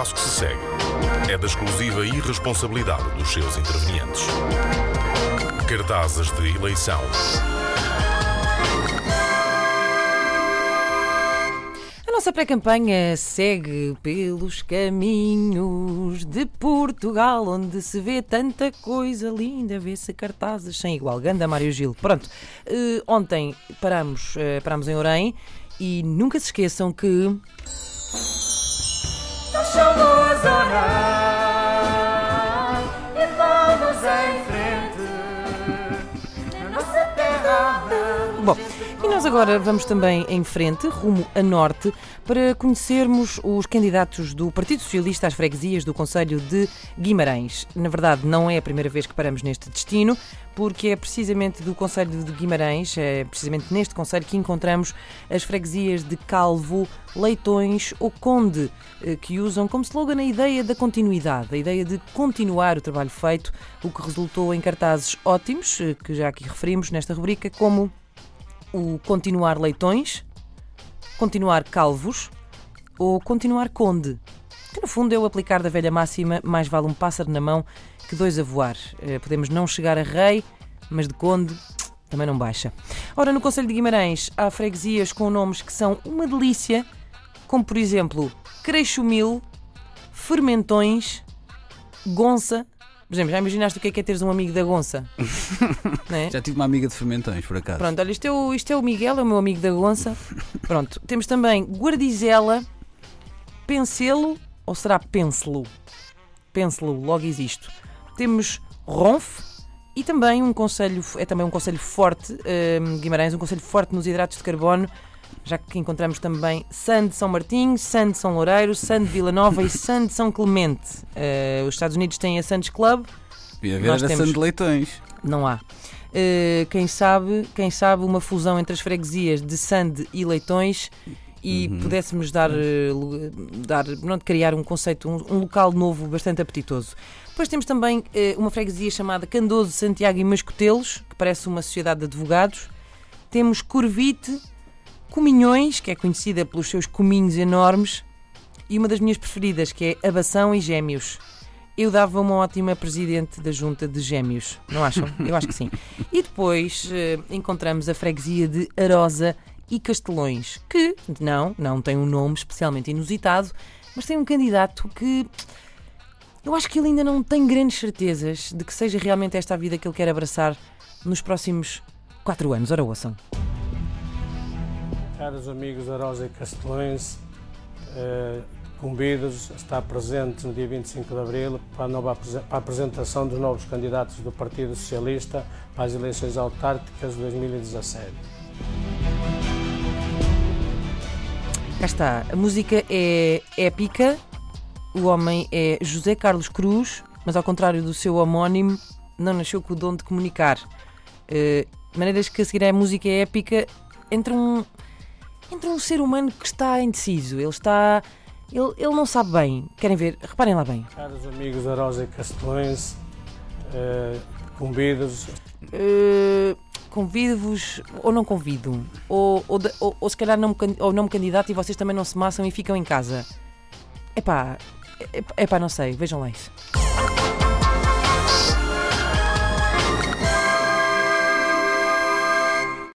passo que se segue é da exclusiva irresponsabilidade dos seus intervenientes. Cartazes de eleição. A nossa pré-campanha segue pelos caminhos de Portugal, onde se vê tanta coisa linda, vê-se cartazes sem igual. Ganda Mário Gil. Pronto, eh, ontem paramos, eh, paramos em Orém e nunca se esqueçam que. Bom, e nós agora vamos também em frente, rumo a norte, para conhecermos os candidatos do Partido Socialista às freguesias do Conselho de Guimarães. Na verdade, não é a primeira vez que paramos neste destino, porque é precisamente do Conselho de Guimarães, é precisamente neste Conselho que encontramos as freguesias de Calvo, Leitões ou Conde, eh, que usam como slogan a ideia da continuidade, a ideia de continuar o trabalho feito, o que resultou em cartazes ótimos, eh, que já aqui referimos nesta rubrica, como o continuar leitões, continuar calvos ou continuar conde. Que no fundo é o aplicar da velha máxima: mais vale um pássaro na mão que dois a voar. Eh, Podemos não chegar a rei, mas de conde também não baixa. Ora, no Conselho de Guimarães há freguesias com nomes que são uma delícia, como por exemplo Creixumil, Fermentões, Gonça. Por exemplo, já imaginaste o que é, que é teres um amigo da Gonça? É? Já tive uma amiga de fermentões, por acaso. Pronto, olha, isto é, o, isto é o Miguel, é o meu amigo da Gonça. Pronto, temos também Guardizela, Penselo, ou será Penselo? Penselo, logo existe. Temos Ronf e também um conselho, é também um conselho forte, hum, Guimarães, um conselho forte nos hidratos de carbono, já que encontramos também San de São Martinho, San de São Loureiro, San de Vila Nova e San de São Clemente. Eh, os Estados Unidos têm a Santos Club, Devia haver temos- de Leitões. não há. Eh, quem sabe, quem sabe uma fusão entre as freguesias de Sande e Leitões e Uhum. pudéssemos dar, eh, dar pronto, criar um conceito, um, um local novo bastante apetitoso. Depois temos também eh, uma freguesia chamada Candoso, Santiago e Mascotelos, que parece uma sociedade de advogados. Temos Corvite, Cominhões, que é conhecida pelos seus cominhos enormes, e uma das minhas preferidas, que é Abação e Gêmeos. Eu dava uma ótima presidente da junta de gêmeos, não acham? Eu acho que sim. E depois eh, encontramos a freguesia de Arosa e Castelões, que não, não tem um nome especialmente inusitado, mas tem um candidato que eu acho que ele ainda não tem grandes certezas de que seja realmente esta a vida que ele quer abraçar nos próximos quatro anos. Ora, ouçam. Caros amigos da Rosa e Castelões, eh, convido-os a estar presentes no dia 25 de Abril para a, nova, para a apresentação dos novos candidatos do Partido Socialista para as eleições autárquicas de 2017. Cá está. A música é épica. O homem é José Carlos Cruz, mas ao contrário do seu homónimo, não nasceu com o dom de comunicar. De maneiras que a seguir a música é épica entre um, entre um ser humano que está indeciso. Ele está. Ele, ele não sabe bem. Querem ver? Reparem lá bem. Caros amigos da Rosa e Castelões, eh, convido-os Eh, Convido-vos, ou não convido, ou, ou, ou- ou se calhar não me, ou não me candidato e vocês também não se maçam e ficam em casa. Epá, epá, não sei, vejam lá isso.